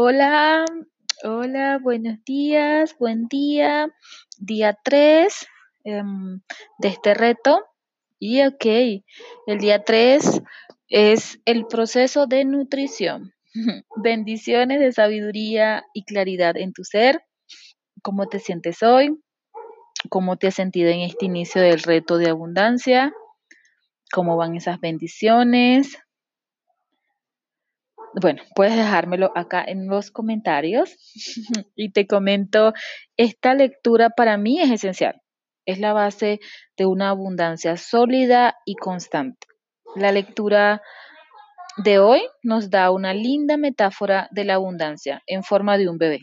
Hola, hola, buenos días, buen día, día 3 em, de este reto. Y ok, el día 3 es el proceso de nutrición. Bendiciones de sabiduría y claridad en tu ser. ¿Cómo te sientes hoy? ¿Cómo te has sentido en este inicio del reto de abundancia? ¿Cómo van esas bendiciones? Bueno, puedes dejármelo acá en los comentarios y te comento, esta lectura para mí es esencial. Es la base de una abundancia sólida y constante. La lectura de hoy nos da una linda metáfora de la abundancia en forma de un bebé.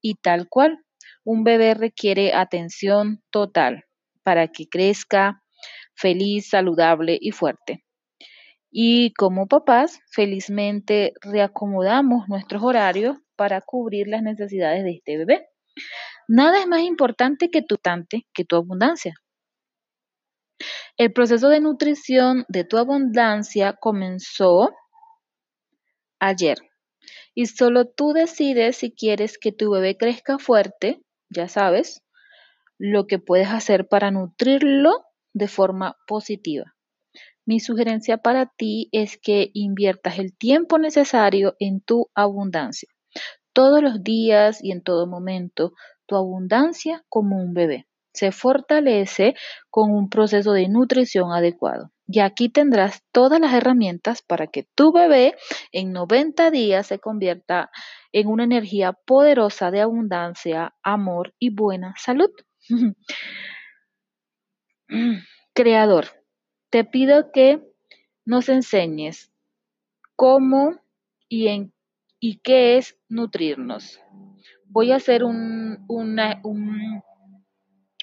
Y tal cual, un bebé requiere atención total para que crezca feliz, saludable y fuerte. Y como papás, felizmente reacomodamos nuestros horarios para cubrir las necesidades de este bebé. Nada es más importante que tu tante, que tu abundancia. El proceso de nutrición de tu abundancia comenzó ayer y solo tú decides si quieres que tu bebé crezca fuerte, ya sabes, lo que puedes hacer para nutrirlo de forma positiva. Mi sugerencia para ti es que inviertas el tiempo necesario en tu abundancia. Todos los días y en todo momento, tu abundancia como un bebé se fortalece con un proceso de nutrición adecuado. Y aquí tendrás todas las herramientas para que tu bebé en 90 días se convierta en una energía poderosa de abundancia, amor y buena salud. Creador, te pido que nos enseñes cómo y, qué es nutrirnos. Voy a hacer un,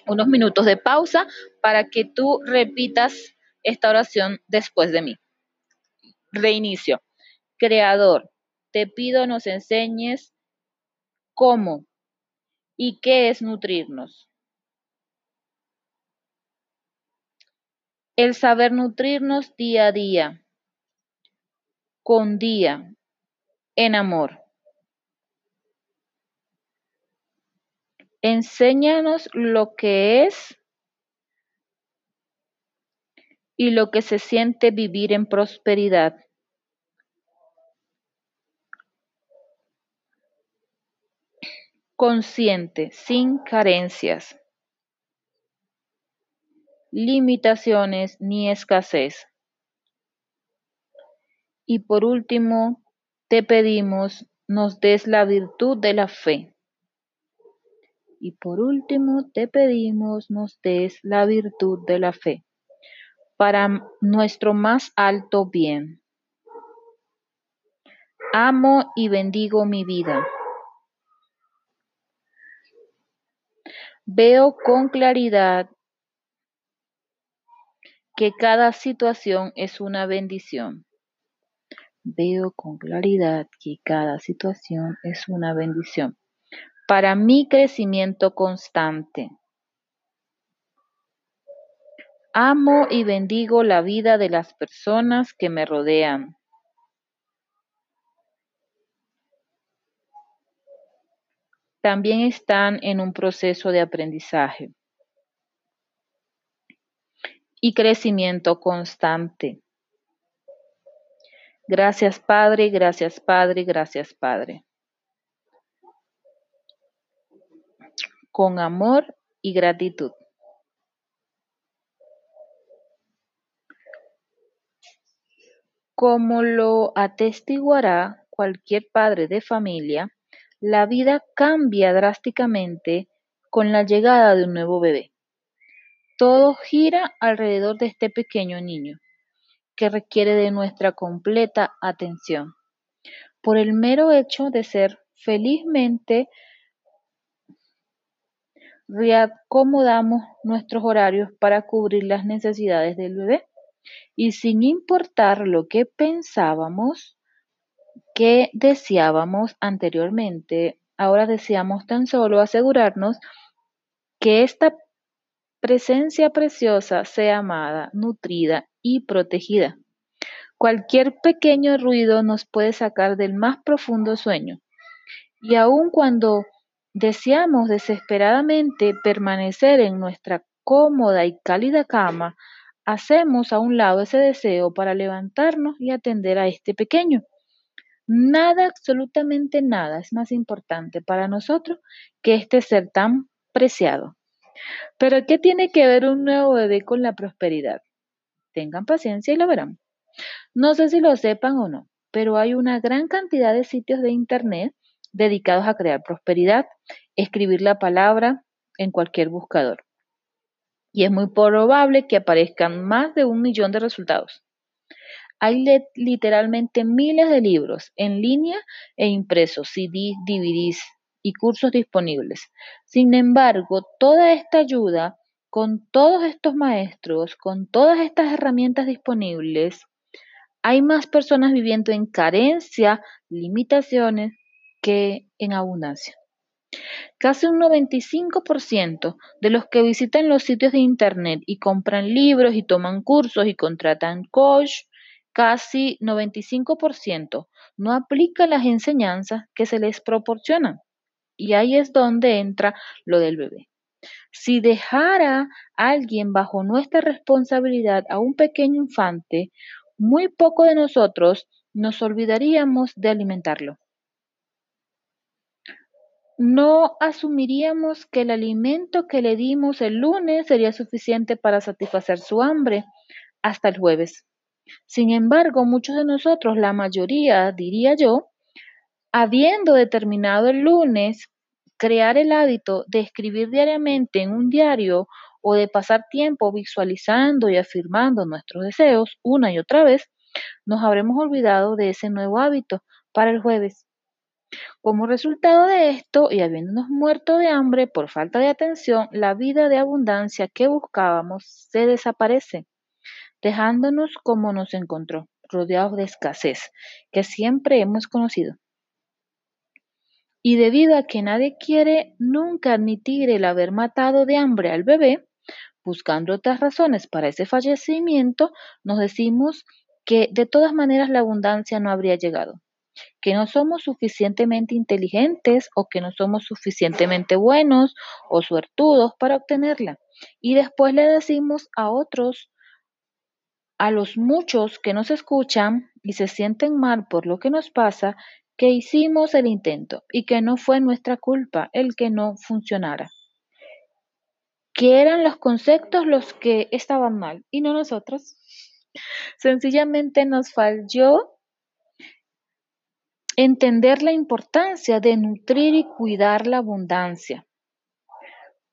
unos minutos de pausa para que tú repitas esta oración después de mí. Reinicio. Creador, te pido nos enseñes cómo y qué es nutrirnos. El saber nutrirnos día a día, con día, en amor. Enséñanos lo que es y lo que se siente vivir en prosperidad. Consciente, sin carencias limitaciones ni escasez. Y por último, te pedimos nos des la virtud de la fe. Y por último, te pedimos nos des la virtud de la fe para nuestro más alto bien. Amo y bendigo mi vida. Veo con claridad que cada situación es una bendición. Veo con claridad que cada situación es una bendición para mi crecimiento constante. Amo y bendigo la vida de las personas que me rodean. También están en un proceso de aprendizaje y crecimiento constante. Gracias Padre, gracias Padre, gracias Padre. Con amor y gratitud. Como lo atestiguará cualquier padre de familia, la vida cambia drásticamente con la llegada de un nuevo bebé. Todo gira alrededor de este pequeño niño, que requiere de nuestra completa atención. Por el mero hecho de ser felizmente reacomodamos nuestros horarios para cubrir las necesidades del bebé y sin importar lo que pensábamos que deseábamos anteriormente, ahora deseamos tan solo asegurarnos que esta presencia preciosa sea amada, nutrida y protegida. Cualquier pequeño ruido nos puede sacar del más profundo sueño. Y aun cuando deseamos desesperadamente permanecer en nuestra cómoda y cálida cama, hacemos a un lado ese deseo para levantarnos y atender a este pequeño. Nada, absolutamente nada es más importante para nosotros que este ser tan preciado. Pero ¿qué tiene que ver un nuevo bebé con la prosperidad? Tengan paciencia y lo verán. No sé si lo sepan o no, pero hay una gran cantidad de sitios de Internet dedicados a crear prosperidad, escribir la palabra en cualquier buscador. Y es muy probable que aparezcan más de un millón de resultados. Hay literalmente miles de libros en línea e impresos, CDs, DVDs y cursos disponibles. Sin embargo, toda esta ayuda, con todos estos maestros, con todas estas herramientas disponibles, hay más personas viviendo en carencia, limitaciones, que en abundancia. Casi un 95% de los que visitan los sitios de Internet y compran libros y toman cursos y contratan coach, casi 95% no aplica las enseñanzas que se les proporcionan. Y ahí es donde entra lo del bebé. Si dejara alguien bajo nuestra responsabilidad a un pequeño infante, muy poco de nosotros nos olvidaríamos de alimentarlo no asumiríamos que el alimento que le dimos el lunes sería suficiente para satisfacer su hambre hasta el jueves. Sin embargo, muchos de nosotros, la mayoría, diría yo, habiendo determinado el lunes crear el hábito de escribir diariamente en un diario o de pasar tiempo visualizando y afirmando nuestros deseos una y otra vez, nos habremos olvidado de ese nuevo hábito para el jueves. Como resultado de esto, y habiéndonos muerto de hambre por falta de atención, la vida de abundancia que buscábamos se desaparece, dejándonos como nos encontró, rodeados de escasez, que siempre hemos conocido. Y debido a que nadie quiere nunca admitir el haber matado de hambre al bebé, buscando otras razones para ese fallecimiento, nos decimos que de todas maneras la abundancia no habría llegado que no somos suficientemente inteligentes o que no somos suficientemente buenos o suertudos para obtenerla. Y después le decimos a otros, a los muchos que nos escuchan y se sienten mal por lo que nos pasa, que hicimos el intento y que no fue nuestra culpa el que no funcionara. Que eran los conceptos los que estaban mal y no nosotros. Sencillamente nos falló Entender la importancia de nutrir y cuidar la abundancia,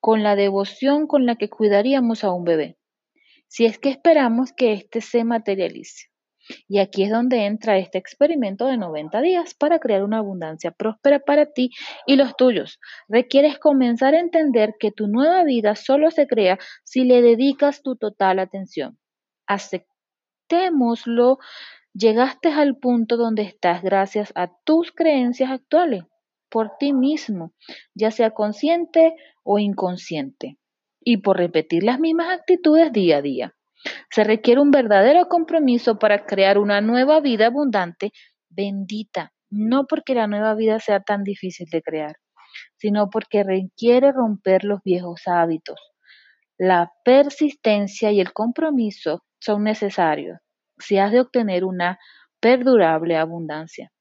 con la devoción con la que cuidaríamos a un bebé, si es que esperamos que éste se materialice. Y aquí es donde entra este experimento de 90 días para crear una abundancia próspera para ti y los tuyos. Requieres comenzar a entender que tu nueva vida solo se crea si le dedicas tu total atención. Aceptémoslo Llegaste al punto donde estás gracias a tus creencias actuales, por ti mismo, ya sea consciente o inconsciente, y por repetir las mismas actitudes día a día. Se requiere un verdadero compromiso para crear una nueva vida abundante, bendita, no porque la nueva vida sea tan difícil de crear, sino porque requiere romper los viejos hábitos. La persistencia y el compromiso son necesarios si has de obtener una perdurable abundancia.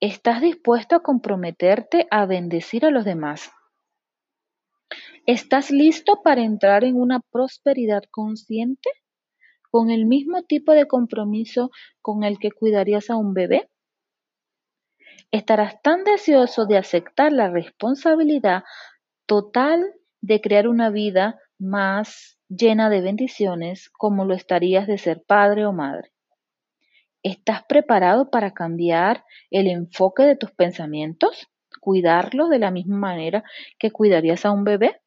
¿Estás dispuesto a comprometerte a bendecir a los demás? ¿Estás listo para entrar en una prosperidad consciente con el mismo tipo de compromiso con el que cuidarías a un bebé? Estarás tan deseoso de aceptar la responsabilidad total de crear una vida más llena de bendiciones como lo estarías de ser padre o madre. ¿Estás preparado para cambiar el enfoque de tus pensamientos? ¿Cuidarlos de la misma manera que cuidarías a un bebé?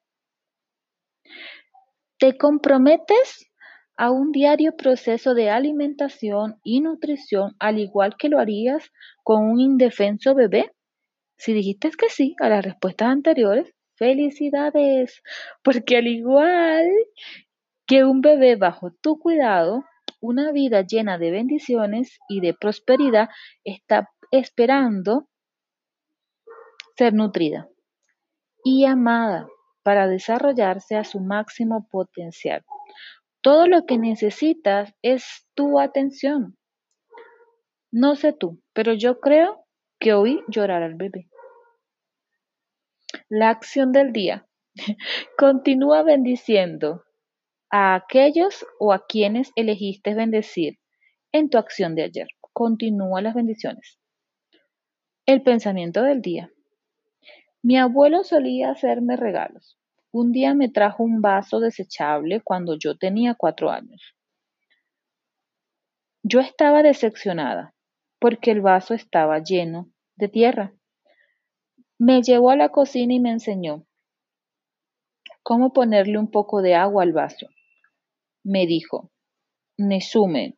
¿Te comprometes a un diario proceso de alimentación y nutrición al igual que lo harías con un indefenso bebé? Si dijiste que sí a las respuestas anteriores, Felicidades, porque al igual que un bebé bajo tu cuidado, una vida llena de bendiciones y de prosperidad está esperando ser nutrida y amada para desarrollarse a su máximo potencial. Todo lo que necesitas es tu atención. No sé tú, pero yo creo que oí llorar al bebé. La acción del día. Continúa bendiciendo a aquellos o a quienes elegiste bendecir en tu acción de ayer. Continúa las bendiciones. El pensamiento del día. Mi abuelo solía hacerme regalos. Un día me trajo un vaso desechable cuando yo tenía cuatro años. Yo estaba decepcionada porque el vaso estaba lleno de tierra. Me llevó a la cocina y me enseñó cómo ponerle un poco de agua al vaso. Me dijo, Nesume,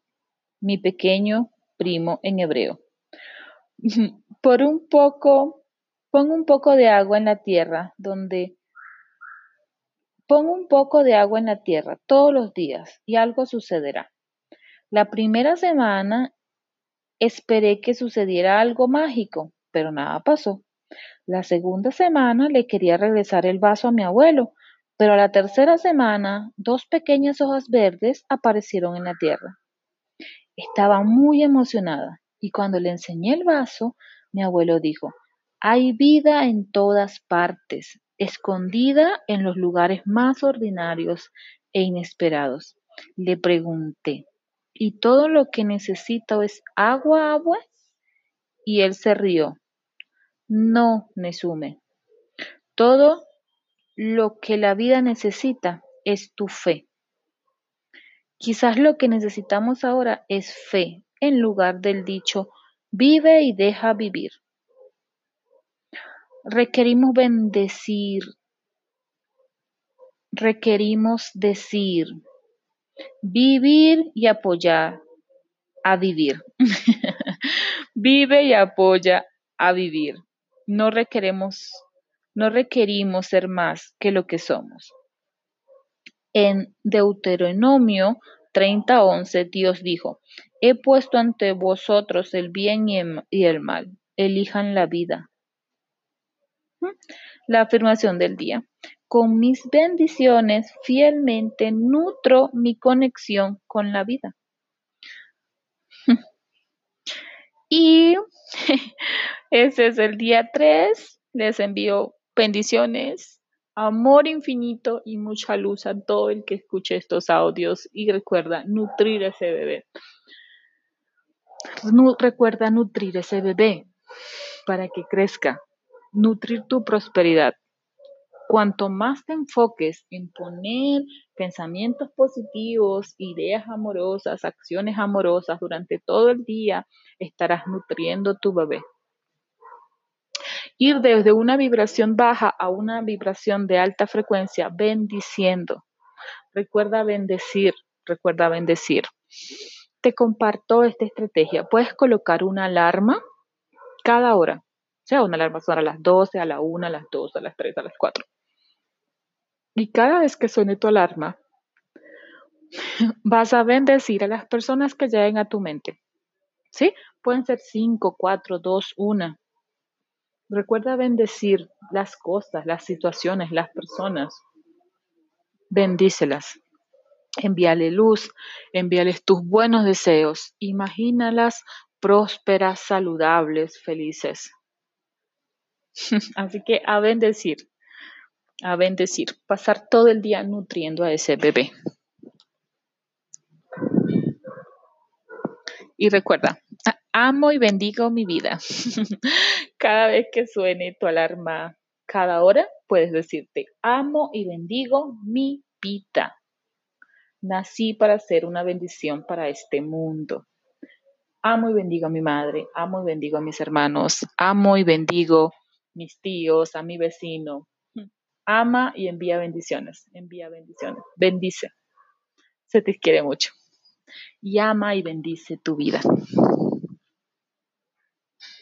mi pequeño primo en hebreo. Por un poco, pon un poco de agua en la tierra donde Pon un poco de agua en la tierra todos los días y algo sucederá. La primera semana esperé que sucediera algo mágico, pero nada pasó. La segunda semana le quería regresar el vaso a mi abuelo, pero a la tercera semana dos pequeñas hojas verdes aparecieron en la tierra. Estaba muy emocionada y cuando le enseñé el vaso, mi abuelo dijo, hay vida en todas partes, escondida en los lugares más ordinarios e inesperados. Le pregunté, ¿y todo lo que necesito es agua, agua? Y él se rió. No, Nesume. Todo lo que la vida necesita es tu fe. Quizás lo que necesitamos ahora es fe en lugar del dicho vive y deja vivir requerimos bendecir, requerimos decir, vivir y apoyar a vivir. Vive y apoya a vivir. No requeremos, no requerimos ser más que lo que somos. En Deuteronomio 30:11 Dios dijo, he puesto ante vosotros el bien y el mal, elijan la vida la afirmación del día. Con mis bendiciones fielmente nutro mi conexión con la vida. Y ese es el día 3. Les envío bendiciones, amor infinito y mucha luz a todo el que escuche estos audios. Y recuerda nutrir ese bebé. recuerda nutrir ese bebé para que crezca nutrir tu prosperidad. Cuanto más te enfoques en poner pensamientos positivos, ideas amorosas, acciones amorosas durante todo el día, estarás nutriendo tu bebé. Ir desde una vibración baja a una vibración de alta frecuencia, bendiciendo. Recuerda bendecir, recuerda bendecir. Te comparto esta estrategia. Puedes colocar una alarma cada hora sea, una alarma suena a las 12, a la 1, a las 2, a las 3, a las 4. Y cada vez que suene tu alarma, vas a bendecir a las personas que lleguen a tu mente. ¿Sí? Pueden ser 5, 4, 2, 1. Recuerda bendecir las cosas, las situaciones, las personas. Bendícelas. Envíale luz, envíales tus buenos deseos. Imagínalas prósperas, saludables, felices. Así que a bendecir, a bendecir, pasar todo el día nutriendo a ese bebé. Y recuerda, amo y bendigo mi vida. cada vez que suene tu alarma, cada hora, puedes decirte, amo y bendigo mi vida. Nací para ser una bendición para este mundo. Amo y bendigo a mi madre, amo y bendigo a mis hermanos, amo y bendigo mis tíos, a mi vecino. Ama y envía bendiciones, envía bendiciones, bendice. Se te quiere mucho. Y ama y bendice tu vida.